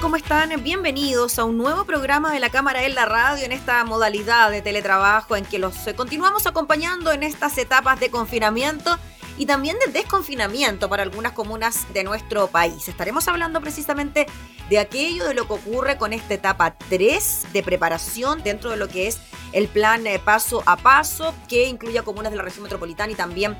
¿Cómo están? Bienvenidos a un nuevo programa de la Cámara en la Radio en esta modalidad de teletrabajo en que los eh, continuamos acompañando en estas etapas de confinamiento y también de desconfinamiento para algunas comunas de nuestro país. Estaremos hablando precisamente de aquello, de lo que ocurre con esta etapa 3 de preparación dentro de lo que es el plan eh, paso a paso que incluye a comunas de la región metropolitana y también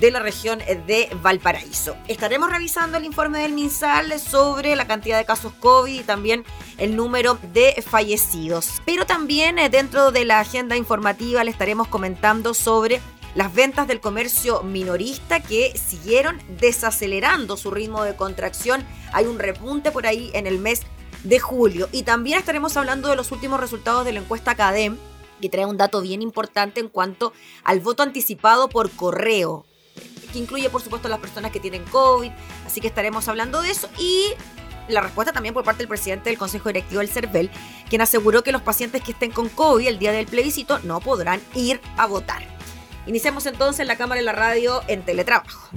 de la región de Valparaíso. Estaremos revisando el informe del MinSal sobre la cantidad de casos COVID y también el número de fallecidos. Pero también eh, dentro de la agenda informativa le estaremos comentando sobre las ventas del comercio minorista que siguieron desacelerando su ritmo de contracción. Hay un repunte por ahí en el mes de julio. Y también estaremos hablando de los últimos resultados de la encuesta CADEM, que trae un dato bien importante en cuanto al voto anticipado por correo que incluye por supuesto las personas que tienen COVID, así que estaremos hablando de eso y la respuesta también por parte del presidente del Consejo Directivo del CERVEL, quien aseguró que los pacientes que estén con COVID el día del plebiscito no podrán ir a votar. Iniciamos entonces la cámara y la radio en teletrabajo.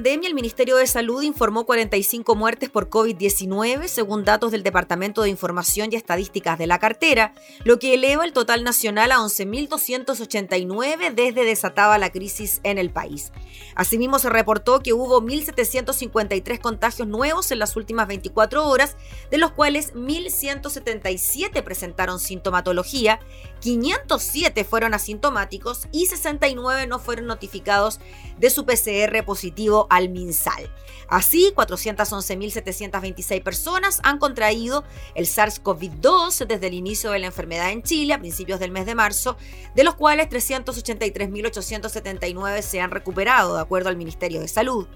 grande pandemia, el Ministerio de Salud informó 45 muertes por COVID-19, según datos del Departamento de Información y Estadísticas de la cartera, lo que eleva el total nacional a 11.289 desde desatada la crisis en el país. Asimismo, se reportó que hubo 1.753 contagios nuevos en las últimas 24 horas, de los cuales 1.177 presentaron sintomatología, 507 fueron asintomáticos y 69 no fueron notificados de su PCR positivo al MinSal. Así, 411.726 personas han contraído el SARS-CoV-2 desde el inicio de la enfermedad en Chile a principios del mes de marzo, de los cuales 383.879 se han recuperado, de acuerdo al Ministerio de Salud.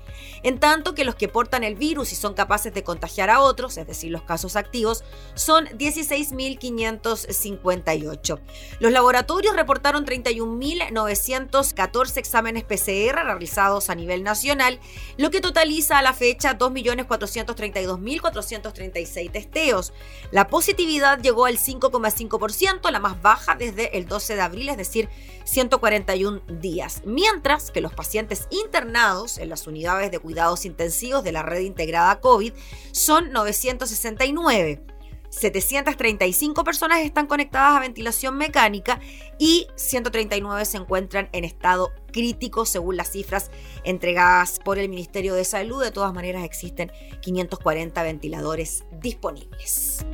En tanto que los que portan el virus y son capaces de contagiar a otros, es decir, los casos activos, son 16.558. Los laboratorios reportaron 31.914 exámenes PCR realizados a nivel nacional, lo que totaliza a la fecha 2.432.436 testeos. La positividad llegó al 5,5%, la más baja desde el 12 de abril, es decir, 141 días, mientras que los pacientes internados en las unidades de cuidados intensivos de la red integrada COVID son 969. 735 personas están conectadas a ventilación mecánica y 139 se encuentran en estado crítico según las cifras entregadas por el Ministerio de Salud. De todas maneras existen 540 ventiladores disponibles.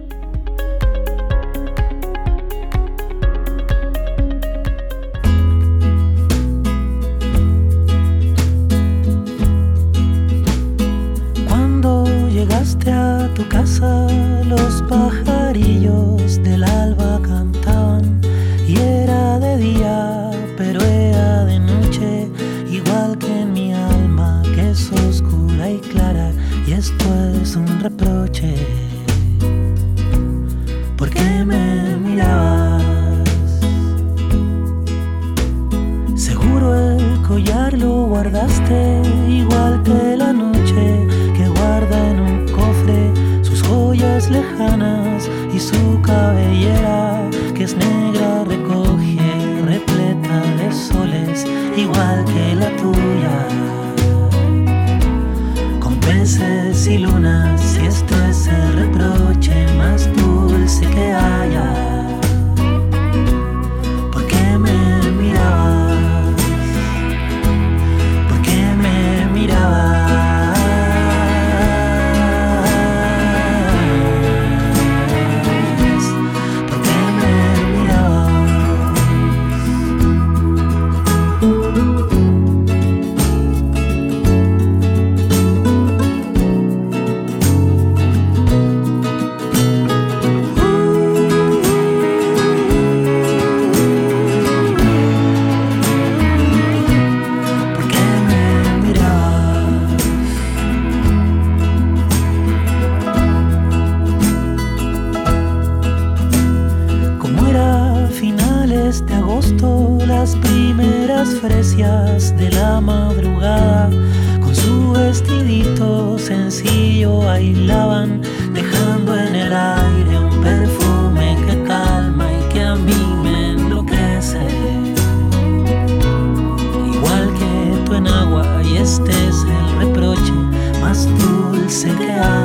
Llegaste a tu casa, los pajarillos del alba cantaban y era de día, pero era de noche, igual que mi alma, que es oscura y clara, y esto es un reproche. ¿Por qué me mirabas? Seguro el collar lo guardaste, igual que la noche lejanas y su cabellera que es negra y este es el reproche más dulce que haya.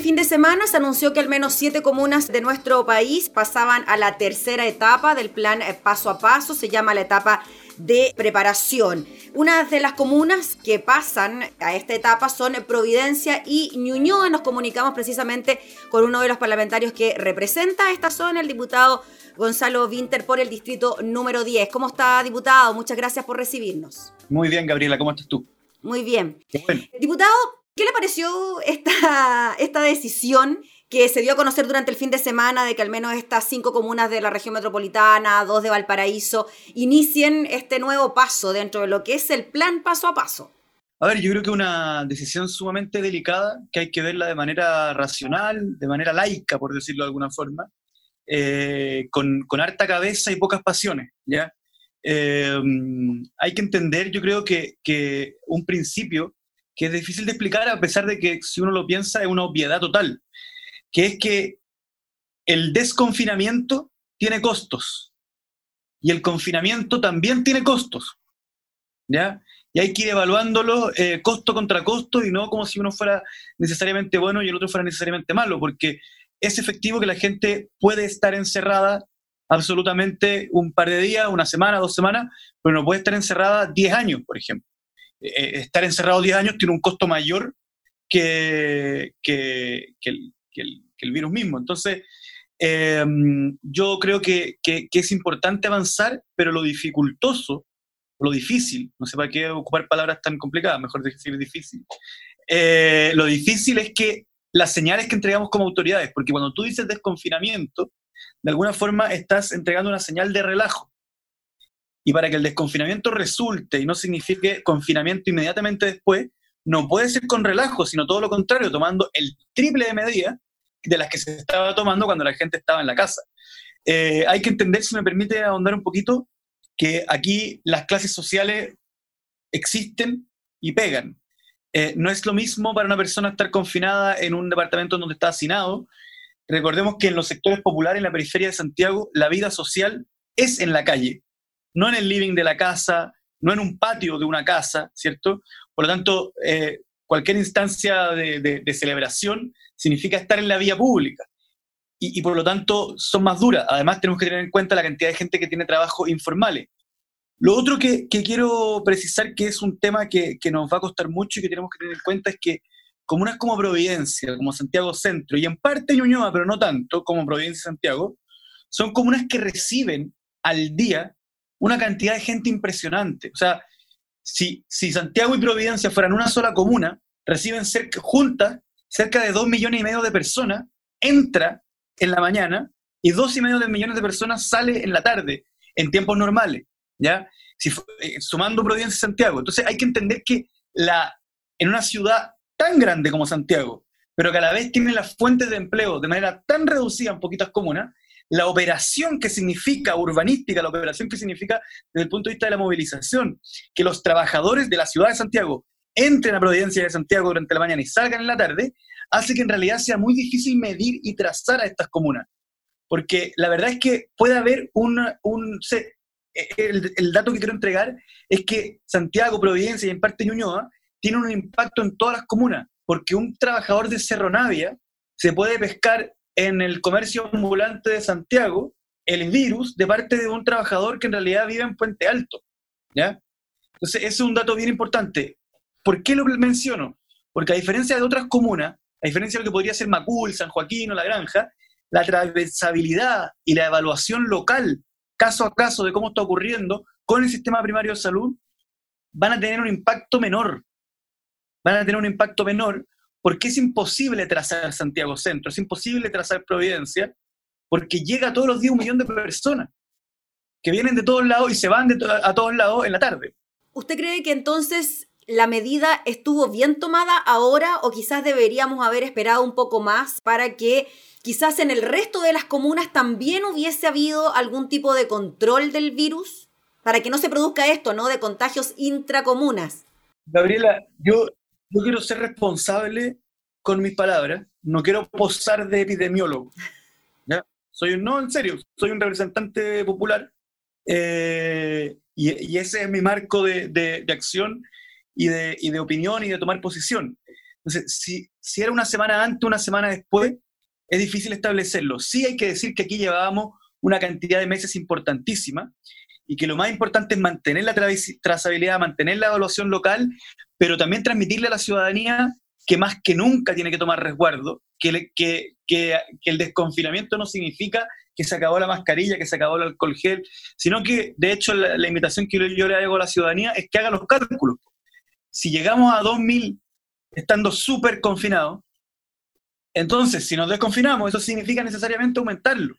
Este fin de semana se anunció que al menos siete comunas de nuestro país pasaban a la tercera etapa del plan eh, paso a paso, se llama la etapa de preparación. Una de las comunas que pasan a esta etapa son Providencia y Ñuñoa. Nos comunicamos precisamente con uno de los parlamentarios que representa esta zona, el diputado Gonzalo Winter por el distrito número 10. ¿Cómo está, diputado? Muchas gracias por recibirnos. Muy bien, Gabriela, ¿cómo estás tú? Muy bien. Diputado, ¿qué le pareció esta, esta decisión que se dio a conocer durante el fin de semana de que al menos estas cinco comunas de la región metropolitana, dos de Valparaíso, inicien este nuevo paso dentro de lo que es el plan paso a paso? A ver, yo creo que una decisión sumamente delicada, que hay que verla de manera racional, de manera laica, por decirlo de alguna forma, eh, con, harta cabeza y pocas pasiones, ¿ya? Eh, hay que entender, yo creo que, que, un principio que es difícil de explicar a pesar de que si uno lo piensa es una obviedad total, que es que el desconfinamiento tiene costos y el confinamiento también tiene costos, ¿ya? Y hay que ir evaluándolo eh, costo contra costo y no como si uno fuera necesariamente bueno y el otro fuera necesariamente malo, porque es efectivo que la gente puede estar encerrada absolutamente un par de días, una semana, dos semanas, pero no puede estar encerrada 10 años, por ejemplo. Eh, estar encerrado 10 años tiene un costo mayor que, que, el, virus mismo. Entonces, em, yo creo que, es importante avanzar, pero lo dificultoso, lo difícil, no sé para qué ocupar palabras tan complicadas, mejor decir difícil. Eh, lo difícil es que las señales que entregamos como autoridades, porque cuando tú dices desconfinamiento, de alguna forma estás entregando una señal de relajo. Y para que el desconfinamiento resulte y no signifique confinamiento inmediatamente después, no puede ser con relajo, sino todo lo contrario, tomando el triple de medidas de las que se estaba tomando cuando la gente estaba en la casa. Eh, hay que entender, si me permite ahondar un poquito, que aquí las clases sociales existen y pegan. Eh, no es lo mismo para una persona estar confinada en un departamento donde está hacinado. Recordemos que en los sectores populares, en la periferia de Santiago, la vida social es en la calle, no en el living de la casa, no en un patio de una casa, ¿cierto? Por lo tanto, eh, cualquier instancia de, celebración significa estar en la vía pública. Y, por lo tanto son más duras. Además, tenemos que tener en cuenta la cantidad de gente que tiene trabajo informales. Lo otro que, quiero precisar que es un tema que, nos va a costar mucho y que tenemos que tener en cuenta es que comunas como Providencia, como Santiago Centro y en parte Ñuñoa, pero no tanto como Providencia y Santiago, son comunas que reciben al día una cantidad de gente impresionante. O sea, si, si Santiago y Providencia fueran una sola comuna, reciben cerca, juntas cerca de dos millones y medio de personas, entra en la mañana y dos y medio de millones de personas sale en la tarde, en tiempos normales. ¿ya? Si, eh, sumando Providencia y Santiago. Entonces hay que entender que la, en una ciudad tan grande como Santiago, pero que a la vez tiene las fuentes de empleo de manera tan reducida en poquitas comunas, la operación que significa urbanística, la operación que significa desde el punto de vista de la movilización, que los trabajadores de la ciudad de Santiago entren a Providencia de Santiago durante la mañana y salgan en la tarde, hace que en realidad sea muy difícil medir y trazar a estas comunas. Porque la verdad es que puede haber un, el, dato que quiero entregar es que Santiago, Providencia y en parte Ñuñoa tienen un impacto en todas las comunas, porque un trabajador de Cerro Navia se puede pescar en el comercio ambulante de Santiago el virus de parte de un trabajador que en realidad vive en Puente Alto. ¿ya? Entonces, ese es un dato bien importante. ¿Por qué lo menciono? Porque a diferencia de otras comunas, a diferencia de lo que podría ser Macul, San Joaquín o La Granja, la transversabilidad y la evaluación local, caso a caso, de cómo está ocurriendo con el sistema primario de salud, van a tener un impacto menor. Van a tener un impacto menor porque es imposible trazar Santiago Centro, es imposible trazar Providencia, porque llega todos los días un millón de personas que vienen de todos lados y se van de a todos lados en la tarde. ¿Usted cree que entonces la medida estuvo bien tomada ahora o quizás deberíamos haber esperado un poco más para que quizás en el resto de las comunas también hubiese habido algún tipo de control del virus? Para que no se produzca esto, ¿no? De contagios intracomunas. Gabriela, yo, yo quiero ser responsable con mis palabras, no quiero posar de epidemiólogo. ¿ya? Soy, no, en serio, soy un representante popular eh, y, ese es mi marco de, acción y de, y de, opinión y de tomar posición. Entonces, si, si era una semana antes, una semana después, es difícil establecerlo. Sí hay que decir que aquí llevábamos una cantidad de meses importantísima y que lo más importante es mantener la trazabilidad, mantener la evaluación local, pero también transmitirle a la ciudadanía que más que nunca tiene que tomar resguardo, que, que, que, el desconfinamiento no significa que se acabó la mascarilla, que se acabó el alcohol gel, sino que, de hecho, la, invitación que yo, le hago a la ciudadanía es que haga los cálculos. Si llegamos a 2.000 estando súper confinados, entonces, si nos desconfinamos, eso significa necesariamente aumentarlo.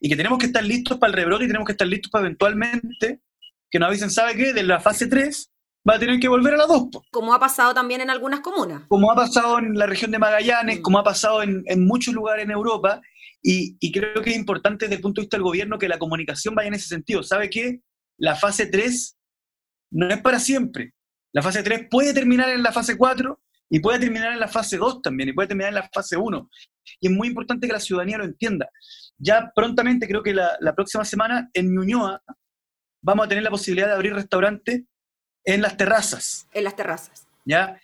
Y que tenemos que estar listos para el rebrote y tenemos que estar listos para eventualmente que nos avisen, ¿sabe qué? De la fase 3 va a tener que volver a la 2. Como ha pasado también en algunas comunas. Como ha pasado en la región de Magallanes, mm. como ha pasado en, en muchos lugares en Europa. Y, creo que es importante desde el punto de vista del gobierno que la comunicación vaya en ese sentido. ¿Sabe qué? La fase 3 no es para siempre. La fase 3 puede terminar en la fase 4 y puede terminar en la fase 2 también, y puede terminar en la fase 1. Y es muy importante que la ciudadanía lo entienda. Ya prontamente, creo que la, la próxima semana, en Ñuñoa, vamos a tener la posibilidad de abrir restaurantes en las terrazas. En las terrazas. ¿Ya?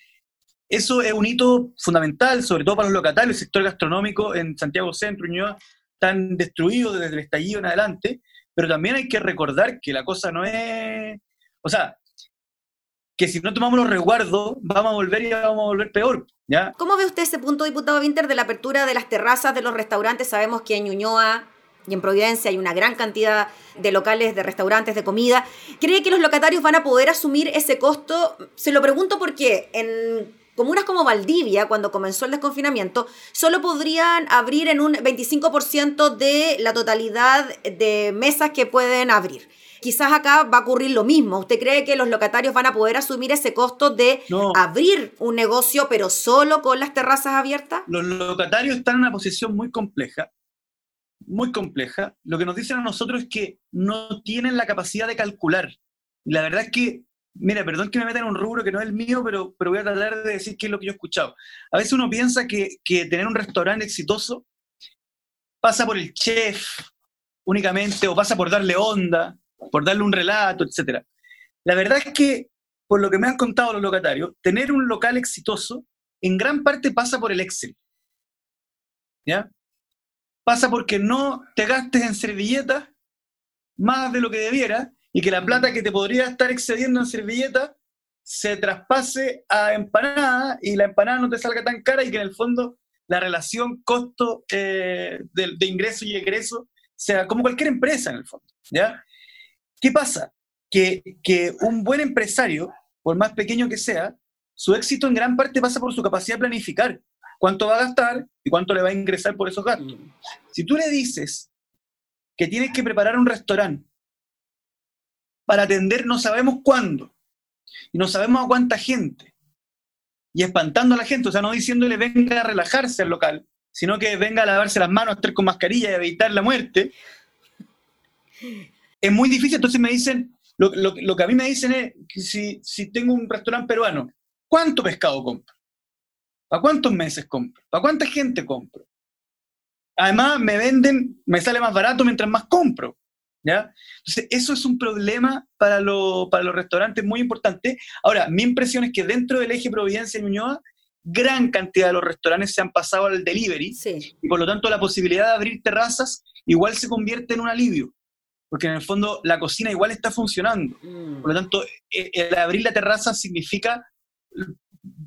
Eso es un hito fundamental, sobre todo para los locatarios, el sector gastronómico en Santiago Centro, Ñuñoa, tan destruido desde el estallido en adelante, pero también hay que recordar que la cosa no es... O sea, que si no tomamos los resguardos, vamos a volver y vamos a volver peor. ¿ya? ¿Cómo ve usted ese punto, diputado Winter, de la apertura de las terrazas de los restaurantes? Sabemos que en Ñuñoa y en Providencia hay una gran cantidad de locales, de restaurantes, de comida. ¿Cree que los locatarios van a poder asumir ese costo? Se lo pregunto porque en Comunas como Valdivia, cuando comenzó el desconfinamiento, solo podrían abrir en un 25% de la totalidad de mesas que pueden abrir. Quizás acá va a ocurrir lo mismo. ¿Usted cree que los locatarios van a poder asumir ese costo de abrir un negocio, pero solo con las terrazas abiertas? Los locatarios están en una posición muy compleja, muy compleja. Lo que nos dicen a nosotros es que no tienen la capacidad de calcular. La verdad es que Mira, perdón que me meta en un rubro que no es el mío, pero, pero voy a tratar de decir qué es lo que yo he escuchado. A veces uno piensa que, que tener un restaurante exitoso pasa por el chef únicamente o pasa por darle onda, por darle un relato, etc. La verdad es que, por lo que me han contado los locatarios, tener un local exitoso en gran parte pasa por el Excel. ¿Ya? Pasa porque no te gastes en servilletas más de lo que debiera y que la plata que te podría estar excediendo en servilleta se traspase a empanada y la empanada no te salga tan cara y que en el fondo la relación costo eh, de, ingreso y egreso sea como cualquier empresa en el fondo. ¿ya? ¿Qué pasa? Que, que un buen empresario, por más pequeño que sea, su éxito en gran parte pasa por su capacidad de planificar cuánto va a gastar y cuánto le va a ingresar por esos gastos. Mm. Si tú le dices que tienes que preparar un restaurante para atender no sabemos cuándo. Y no sabemos a cuánta gente. Y espantando a la gente, o sea, no diciéndole venga a relajarse al local, sino que venga a lavarse las manos, a estar con mascarilla y evitar la muerte. Es muy difícil, entonces me dicen, lo, que a mí me dicen es que si, si tengo un restaurante peruano, ¿cuánto pescado compro? ¿Para cuántos meses compro? ¿Para cuánta gente compro? Además, me venden, me sale más barato mientras más compro. ¿ya? Entonces, eso es un problema para, para los restaurantes muy importante. Ahora, mi impresión es que dentro del eje Providencia y Ñuñoa, gran cantidad de los restaurantes se han pasado al delivery y por lo tanto la posibilidad de abrir terrazas igual se convierte en un alivio, porque en el fondo la cocina igual está funcionando. Mm. Por lo tanto, e, el abrir la terraza significa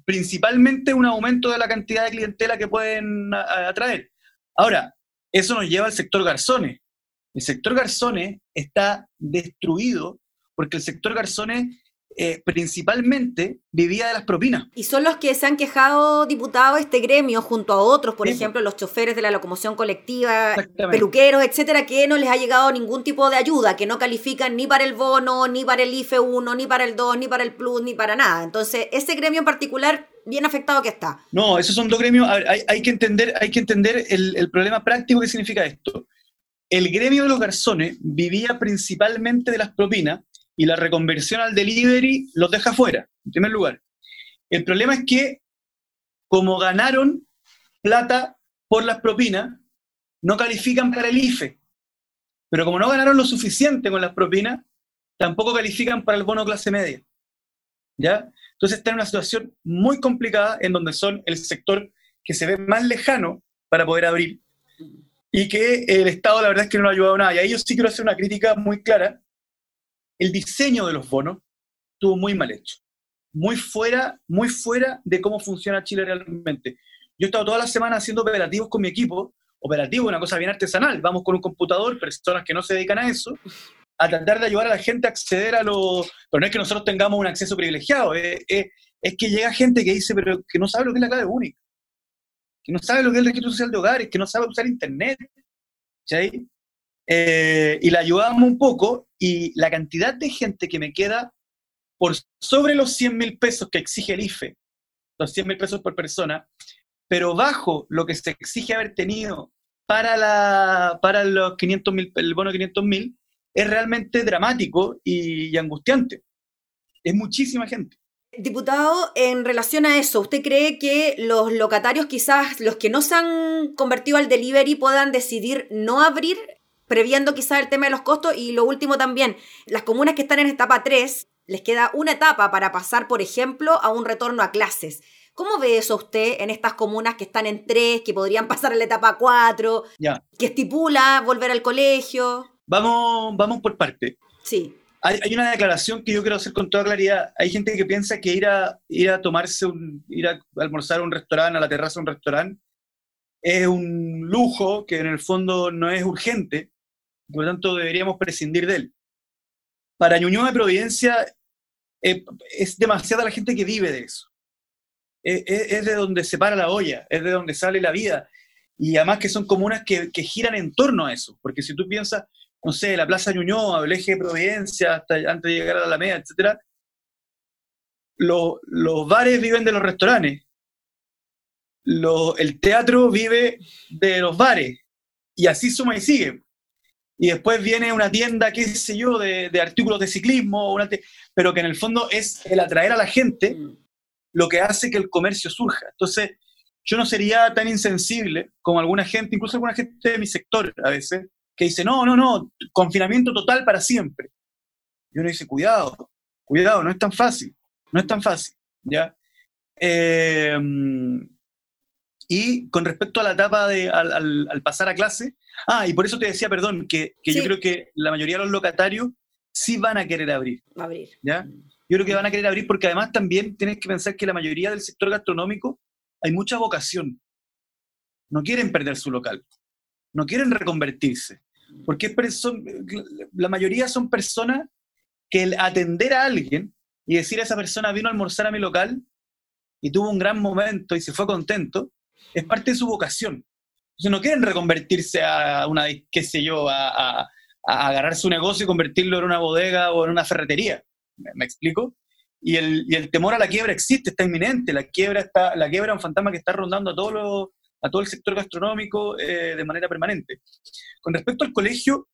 principalmente un aumento de la cantidad de clientela que pueden atraer. Ahora, eso nos lleva al sector garzones. El sector garzones está destruido porque el sector garzones eh, principalmente vivía de las propinas. Y son los que se han quejado, diputados, este gremio, junto a otros, por ejemplo, los choferes de la locomoción colectiva, peluqueros, etcétera, que no les ha llegado ningún tipo de ayuda, que no califican ni para el bono, ni para el IFE 1, ni para el 2, ni para el Plus, ni para nada. Entonces, ese gremio en particular, bien afectado que está. No, esos son dos gremios. hay, que entender, hay que entender el, el problema práctico que significa esto. El gremio de los garzones vivía principalmente de las propinas y la reconversión al delivery los deja fuera, en primer lugar. El problema es que, como ganaron plata por las propinas, no califican para el IFE. Pero como no ganaron lo suficiente con las propinas, tampoco califican para el bono clase media. ¿Ya? Entonces está en una situación muy complicada en donde son el sector que se ve más lejano para poder abrir y que el Estado la verdad es que no ha ayudado nada. Y ahí yo sí quiero hacer una crítica muy clara el diseño de los bonos estuvo muy mal hecho, muy fuera, muy fuera de cómo funciona Chile realmente. Yo he estado toda la semana haciendo operativos con mi equipo, operativo, una cosa bien artesanal, vamos con un computador, personas que no se dedican a eso, a tratar de ayudar a la gente a acceder a lo... Pero no es que nosotros tengamos un acceso privilegiado, es, que llega gente que dice, pero que no sabe lo que es la clave única, que no sabe lo que es el registro social de hogares, que no sabe usar Internet. ¿sí? Eh, y la ayudamos un poco y la cantidad de gente que me queda por sobre los 100 mil pesos que exige el IFE, los 100 mil pesos por persona, pero bajo lo que se exige haber tenido para, la, para los 500 mil, el bono de 500 mil, es realmente dramático y, angustiante. Es muchísima gente. Diputado, en relación a eso, ¿usted cree que los locatarios, quizás los que no se han convertido al delivery, puedan decidir no abrir previendo quizás el tema de los costos. Y lo último también, las comunas que están en etapa 3, les queda una etapa para pasar, por ejemplo, a un retorno a clases. ¿Cómo ve eso usted en estas comunas que están en 3, que podrían pasar a la etapa 4, ya. que estipula volver al colegio? Vamos, vamos por parte. Sí. Hay, hay, una declaración que yo quiero hacer con toda claridad. Hay gente que piensa que ir a, ir a tomarse, un, ir a almorzar a un restaurante, a la terraza de un restaurante, es un lujo que en el fondo no es urgente por lo tanto deberíamos prescindir de él. Para Ñuñoa de Providencia eh, es demasiada la gente que vive de eso. Eh, eh, es, de donde se para la olla, es de donde sale la vida. Y además que son comunas que, giran en torno a eso, porque si tú piensas, no sé, la Plaza Ñuñoa, el eje de Providencia, hasta antes de llegar a la Alameda, etc., los bares viven de los restaurantes, el teatro vive de los bares, y así suma y sigue y después viene una tienda, qué sé yo, de, artículos de ciclismo, pero que en el fondo es el atraer a la gente mm. lo que hace que el comercio surja. Entonces, yo no sería tan insensible como alguna gente, incluso alguna gente de mi sector a veces, que dice, no, no, no, confinamiento total para siempre. Y uno dice, cuidado, cuidado, no es tan fácil, no es tan fácil, ¿ya? Eh, y con respecto a la etapa de al, pasar a clase, ah, y por eso te decía, perdón, que, yo creo que la mayoría de los locatarios sí van a querer abrir. Abrir. ¿ya? Yo creo que van a querer abrir porque además también tienes que pensar que la mayoría del sector gastronómico hay mucha vocación. No quieren perder su local, no quieren reconvertirse, porque la mayoría son personas que el atender a alguien y decir a esa persona vino a almorzar a mi local y tuvo un gran momento y se fue contento, es parte de su vocación. Entonces no quieren reconvertirse a una, qué sé yo, a, agarrar su negocio y convertirlo en una bodega o en una ferretería. ¿Me, explico? Y el, temor a la quiebra existe, está inminente. La quiebra, está, la quiebra es un fantasma que está rondando a todo, a todo el sector gastronómico eh, de manera permanente. Con respecto al colegio,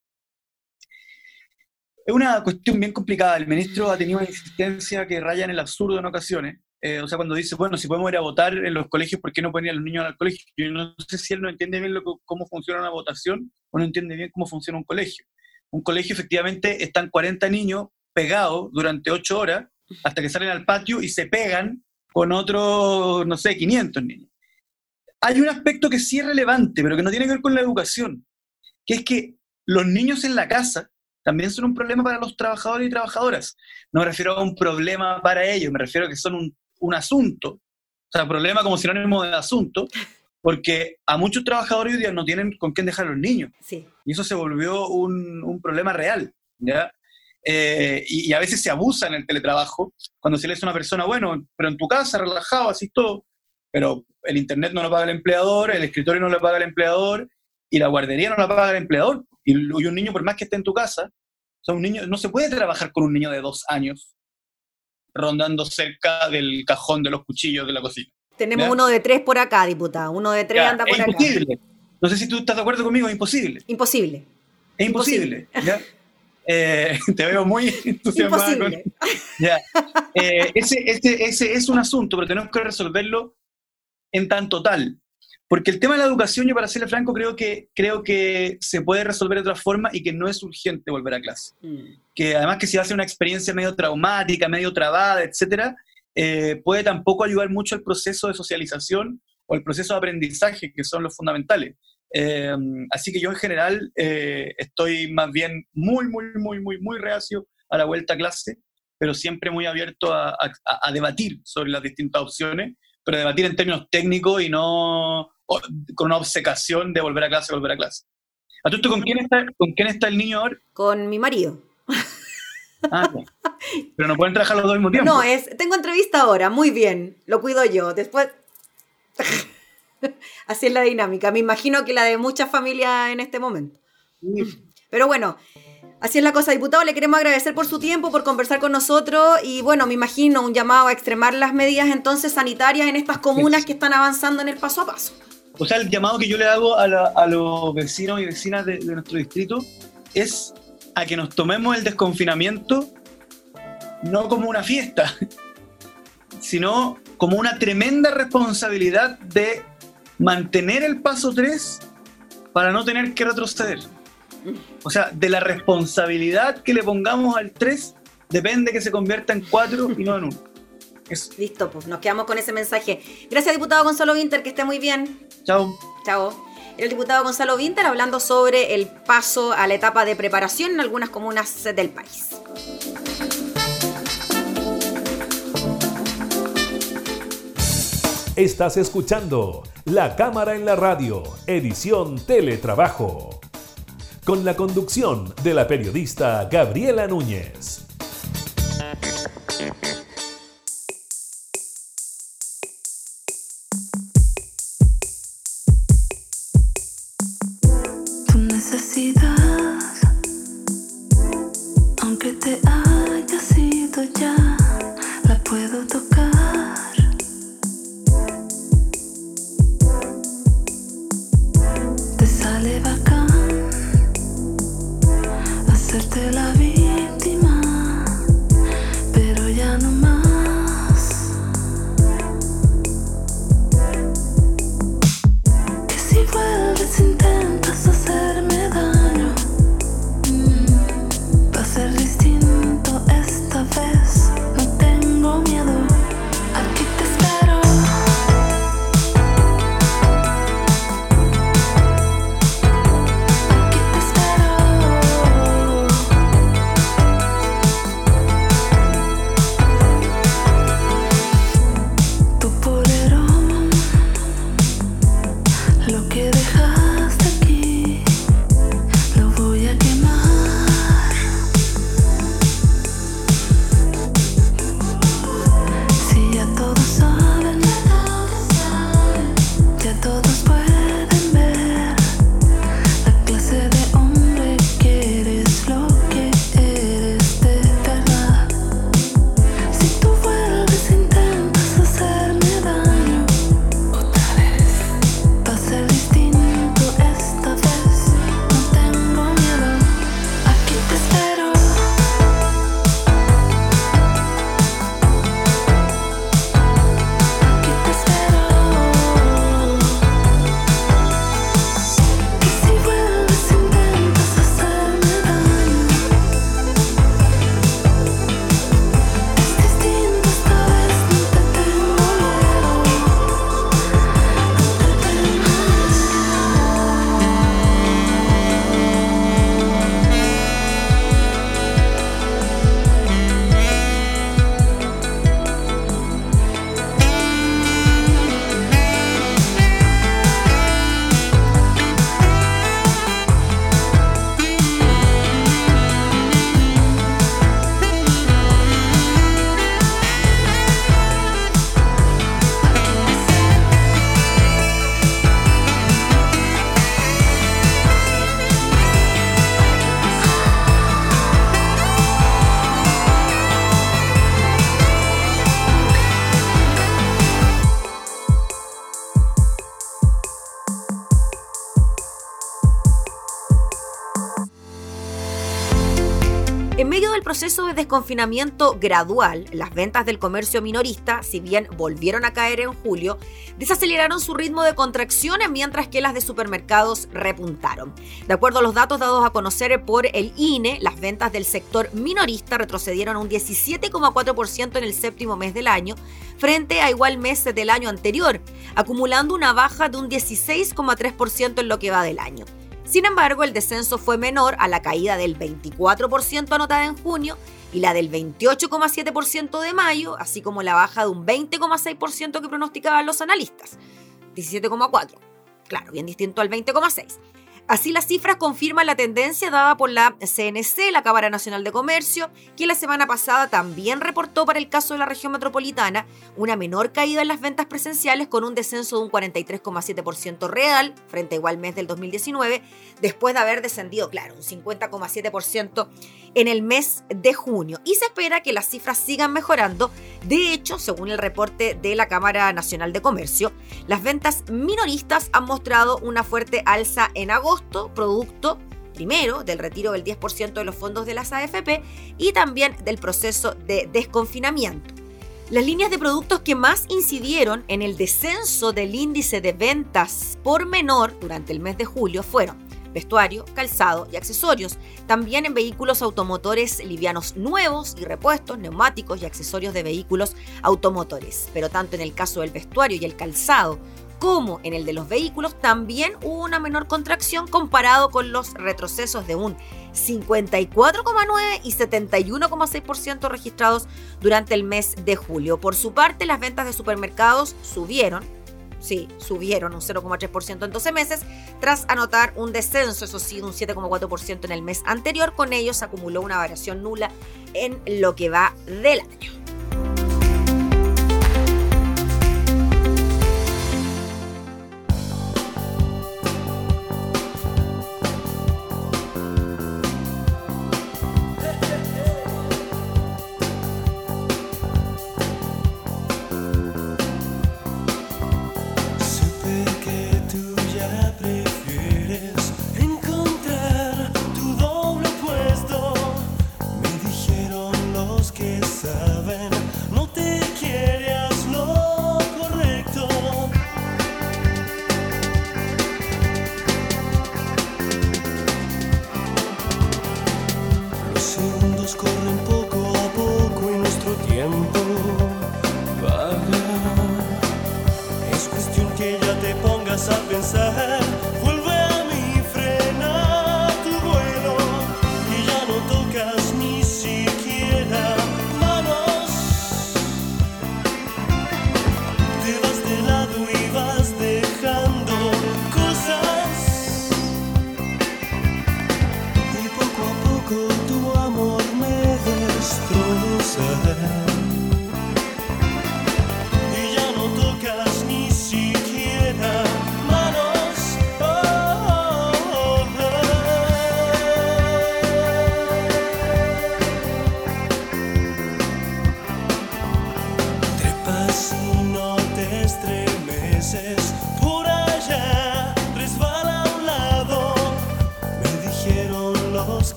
es una cuestión bien complicada. El ministro ha tenido una insistencia que raya en el absurdo en ocasiones. Eh, o sea, cuando dice, bueno, si podemos ir a votar en los colegios, ¿por qué no poner a los niños al colegio? Yo no sé si él no entiende bien cómo funciona una votación o no entiende bien cómo funciona un colegio. Un colegio, efectivamente, están 40 niños pegados durante 8 horas hasta que salen al patio y se pegan con otros, no sé, 500 niños. Hay un aspecto que sí es relevante, pero que no tiene que ver con la educación, que es que los niños en la casa también son un problema para los trabajadores y trabajadoras. No me refiero a un problema para ellos, me refiero a que son un un asunto, o sea, problema como sinónimo de asunto, porque a muchos trabajadores hoy día no tienen con quién dejar a los niños. Sí. Y eso se volvió un, un problema real, ¿ya? Eh, y, y, a veces se abusa en el teletrabajo, cuando se le dice a una persona, bueno, pero en tu casa, relajado, así todo, pero el internet no lo paga el empleador, el escritorio no lo paga el empleador, y la guardería no la paga el empleador. Y, y un niño, por más que esté en tu casa, o sea, un niño, no se puede trabajar con un niño de dos años rondando cerca del cajón de los cuchillos de la cocina. Tenemos uno de tres por acá, diputada. Uno de tres Ya, anda es por acá. imposible. No sé si tú estás de acuerdo conmigo, es imposible. Imposible. Es imposible. ¿ya? Eh, te veo muy entusiasmada. con-. Ya. Eh, ese, ese, ese es un asunto, pero tenemos que resolverlo en tanto tal. Porque el tema de la educación, yo para serle franco, creo que, creo que se puede resolver de otra forma y que no es urgente volver a clase. Mm. Que además que si va a ser una experiencia medio traumática, medio trabada, etcétera, eh, puede tampoco ayudar mucho al proceso de socialización o el proceso de aprendizaje, que son los fundamentales. Eh, así que yo en general eh, estoy más bien muy, muy, muy, muy, muy reacio a la vuelta a clase, pero siempre muy abierto a, a- a debatir sobre las distintas opciones, pero debatir en términos técnicos y no con una obcecación de volver a clase, volver a clase. ¿A tú con quién está, con quién está el niño ahora? Con mi marido. Ah, pero no pueden trabajar los dos al mismo tiempo. No, es, tengo entrevista ahora, muy bien, lo cuido yo. Después, así es la dinámica. Me imagino que la de muchas familias en este momento. Pero bueno, así es la cosa, diputado. Le queremos agradecer por su tiempo, por conversar con nosotros y bueno, me imagino un llamado a extremar las medidas entonces sanitarias en estas comunas que están avanzando en el paso a paso. O sea, el llamado que yo le hago a, los vecinos y vecinas de, de nuestro distrito es a que nos tomemos el desconfinamiento no como una fiesta, sino como una tremenda responsabilidad de mantener el paso 3 para no tener que retroceder. O sea, de la responsabilidad que le pongamos al 3 depende que se convierta en 4 y no en 1. Eso. Listo, pues nos quedamos con ese mensaje. Gracias, diputado Gonzalo Winter, que esté muy bien. Chao. Chao. El diputado Gonzalo Winter hablando sobre el paso a la etapa de preparación en algunas comunas del país. Estás escuchando La Cámara en la Radio, edición Teletrabajo. Con la conducción de la periodista Gabriela Núñez. De desconfinamiento gradual, las ventas del comercio minorista, si bien volvieron a caer en julio, desaceleraron su ritmo de contracción mientras que las de supermercados repuntaron. De acuerdo a los datos dados a conocer por el INE, las ventas del sector minorista retrocedieron un 17,4% en el séptimo mes del año frente a igual mes del año anterior, acumulando una baja de un 16,3% en lo que va del año. Sin embargo, el descenso fue menor a la caída del 24% anotada en junio y la del 28,7% de mayo, así como la baja de un 20,6% que pronosticaban los analistas. 17,4%. Claro, bien distinto al 20,6%. Así las cifras confirman la tendencia dada por la CNC, la Cámara Nacional de Comercio, que la semana pasada también reportó para el caso de la región metropolitana una menor caída en las ventas presenciales con un descenso de un 43,7% real frente a igual mes del 2019, después de haber descendido, claro, un 50,7% en el mes de junio. Y se espera que las cifras sigan mejorando. De hecho, según el reporte de la Cámara Nacional de Comercio, las ventas minoristas han mostrado una fuerte alza en agosto producto primero del retiro del 10% de los fondos de las AFP y también del proceso de desconfinamiento. Las líneas de productos que más incidieron en el descenso del índice de ventas por menor durante el mes de julio fueron vestuario, calzado y accesorios. También en vehículos automotores livianos nuevos y repuestos, neumáticos y accesorios de vehículos automotores. Pero tanto en el caso del vestuario y el calzado como en el de los vehículos, también hubo una menor contracción comparado con los retrocesos de un 54,9 y 71,6% registrados durante el mes de julio. Por su parte, las ventas de supermercados subieron, sí, subieron un 0,3% en 12 meses, tras anotar un descenso, eso sí, un 7,4% en el mes anterior. Con ello se acumuló una variación nula en lo que va del año.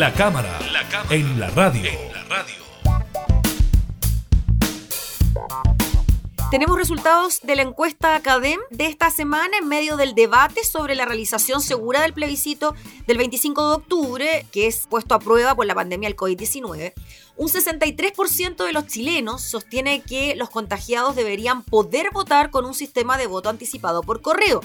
La cámara, en la radio. Tenemos resultados de la encuesta Academ de esta semana en medio del debate sobre la realización segura del plebiscito del 25 de octubre, que es puesto a prueba por la pandemia del COVID-19. Un 63% de los chilenos sostiene que los contagiados deberían poder votar con un sistema de voto anticipado por correo.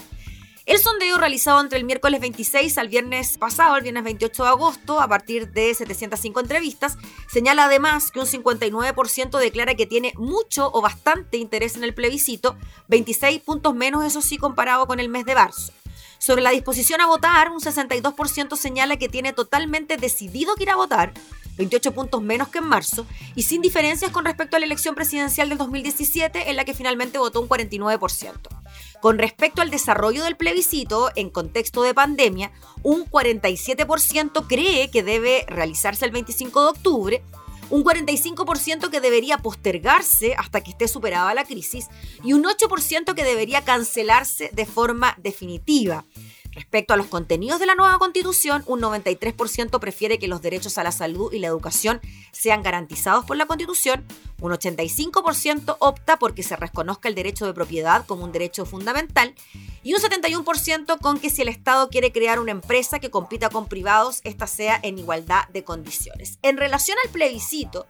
El sondeo realizado entre el miércoles 26 al viernes pasado, el viernes 28 de agosto, a partir de 705 entrevistas, señala además que un 59% declara que tiene mucho o bastante interés en el plebiscito, 26 puntos menos eso sí comparado con el mes de marzo. Sobre la disposición a votar, un 62% señala que tiene totalmente decidido que ir a votar, 28 puntos menos que en marzo, y sin diferencias con respecto a la elección presidencial del 2017, en la que finalmente votó un 49%. Con respecto al desarrollo del plebiscito en contexto de pandemia, un 47% cree que debe realizarse el 25 de octubre, un 45% que debería postergarse hasta que esté superada la crisis y un 8% que debería cancelarse de forma definitiva. Respecto a los contenidos de la nueva constitución, un 93% prefiere que los derechos a la salud y la educación sean garantizados por la constitución, un 85% opta porque se reconozca el derecho de propiedad como un derecho fundamental y un 71% con que si el Estado quiere crear una empresa que compita con privados, esta sea en igualdad de condiciones. En relación al plebiscito,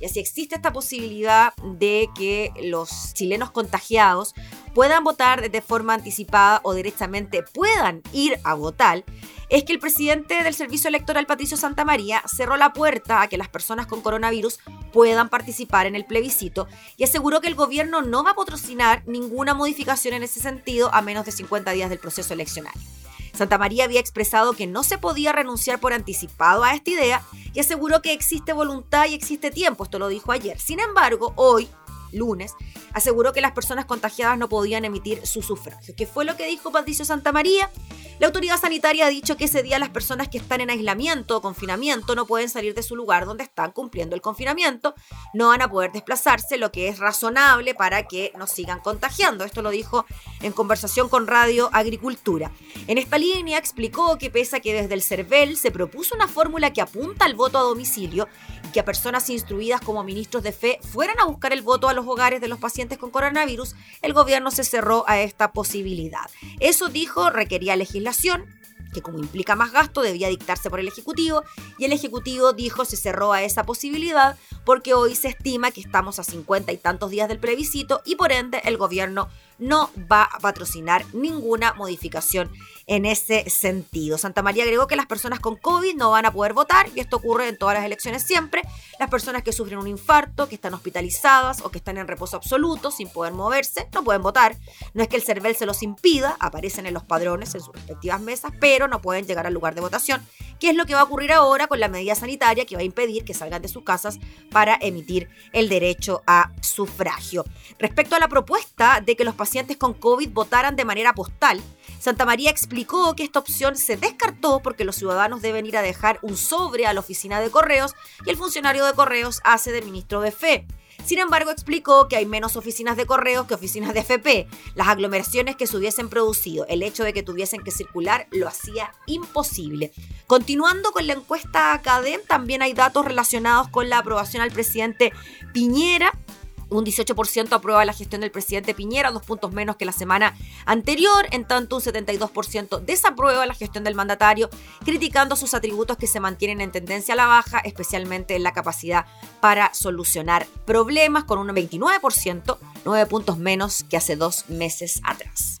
y así existe esta posibilidad de que los chilenos contagiados puedan votar de forma anticipada o directamente puedan ir a votar, es que el presidente del Servicio Electoral, Patricio Santamaría, cerró la puerta a que las personas con coronavirus puedan participar en el plebiscito y aseguró que el gobierno no va a patrocinar ninguna modificación en ese sentido a menos de 50 días del proceso eleccionario. Santa María había expresado que no se podía renunciar por anticipado a esta idea y aseguró que existe voluntad y existe tiempo, esto lo dijo ayer. Sin embargo, hoy, lunes, aseguró que las personas contagiadas no podían emitir su sufragio. ¿Qué fue lo que dijo Patricio Santamaría? La autoridad sanitaria ha dicho que ese día las personas que están en aislamiento o confinamiento no pueden salir de su lugar donde están cumpliendo el confinamiento, no van a poder desplazarse, lo que es razonable para que nos sigan contagiando. Esto lo dijo en conversación con Radio Agricultura. En esta línea explicó que pese a que desde el CERVEL se propuso una fórmula que apunta al voto a domicilio que a personas instruidas como ministros de fe fueran a buscar el voto a los hogares de los pacientes con coronavirus, el gobierno se cerró a esta posibilidad. Eso dijo requería legislación que como implica más gasto debía dictarse por el Ejecutivo y el Ejecutivo dijo se cerró a esa posibilidad porque hoy se estima que estamos a 50 y tantos días del plebiscito y por ende el gobierno no va a patrocinar ninguna modificación en ese sentido. Santa María agregó que las personas con COVID no van a poder votar y esto ocurre en todas las elecciones siempre. Las personas que sufren un infarto, que están hospitalizadas o que están en reposo absoluto sin poder moverse, no pueden votar. No es que el CERVEL se los impida, aparecen en los padrones en sus respectivas mesas, pero no pueden llegar al lugar de votación, que es lo que va a ocurrir ahora con la medida sanitaria que va a impedir que salgan de sus casas para emitir el derecho a sufragio. Respecto a la propuesta de que los pacientes con COVID votaran de manera postal, Santa María explicó que esta opción se descartó porque los ciudadanos deben ir a dejar un sobre a la oficina de correos y el funcionario de correos hace de ministro de fe. Sin embargo, explicó que hay menos oficinas de correos que oficinas de FP. Las aglomeraciones que se hubiesen producido, el hecho de que tuviesen que circular, lo hacía imposible. Continuando con la encuesta Academ, también hay datos relacionados con la aprobación al presidente Piñera un 18% aprueba la gestión del presidente Piñera, dos puntos menos que la semana anterior. En tanto, un 72% desaprueba la gestión del mandatario, criticando sus atributos que se mantienen en tendencia a la baja, especialmente en la capacidad para solucionar problemas, con un 29%, nueve puntos menos que hace dos meses atrás.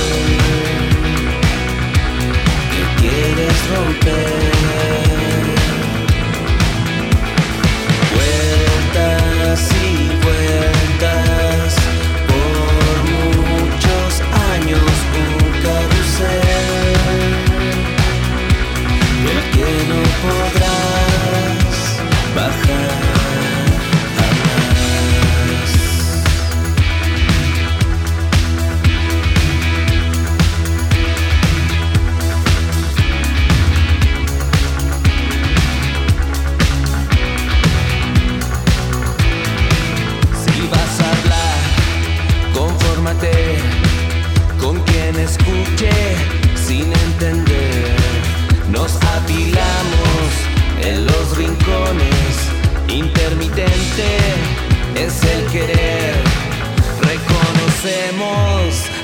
quieres romper.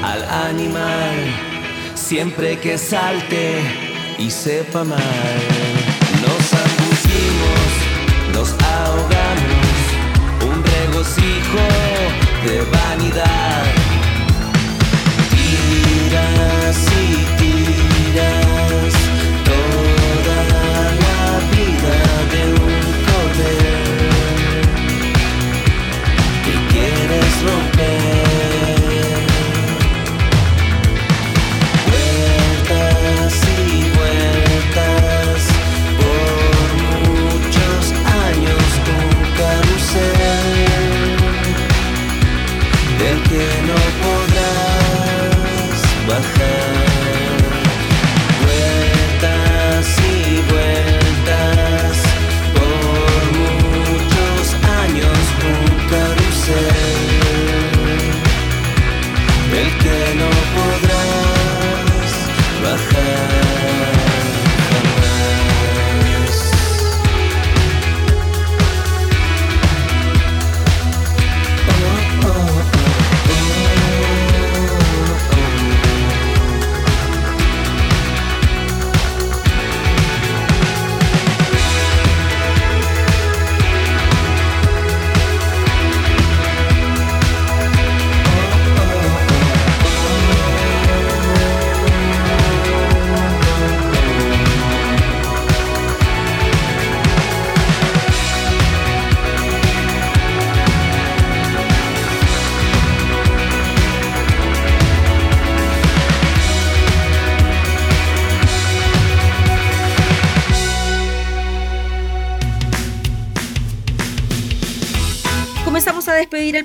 Al animal siempre que salte y sepa mal. Nos ambullimos, nos ahogamos un regocijo de vanidad. Tiras y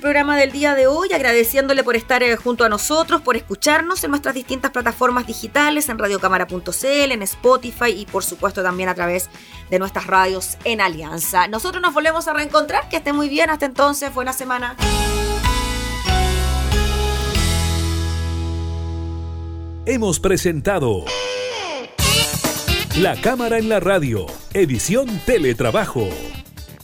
programa del día de hoy agradeciéndole por estar eh, junto a nosotros, por escucharnos en nuestras distintas plataformas digitales, en radiocámara.cl, en Spotify y por supuesto también a través de nuestras radios en Alianza. Nosotros nos volvemos a reencontrar, que esté muy bien, hasta entonces, buena semana. Hemos presentado La Cámara en la Radio, edición Teletrabajo.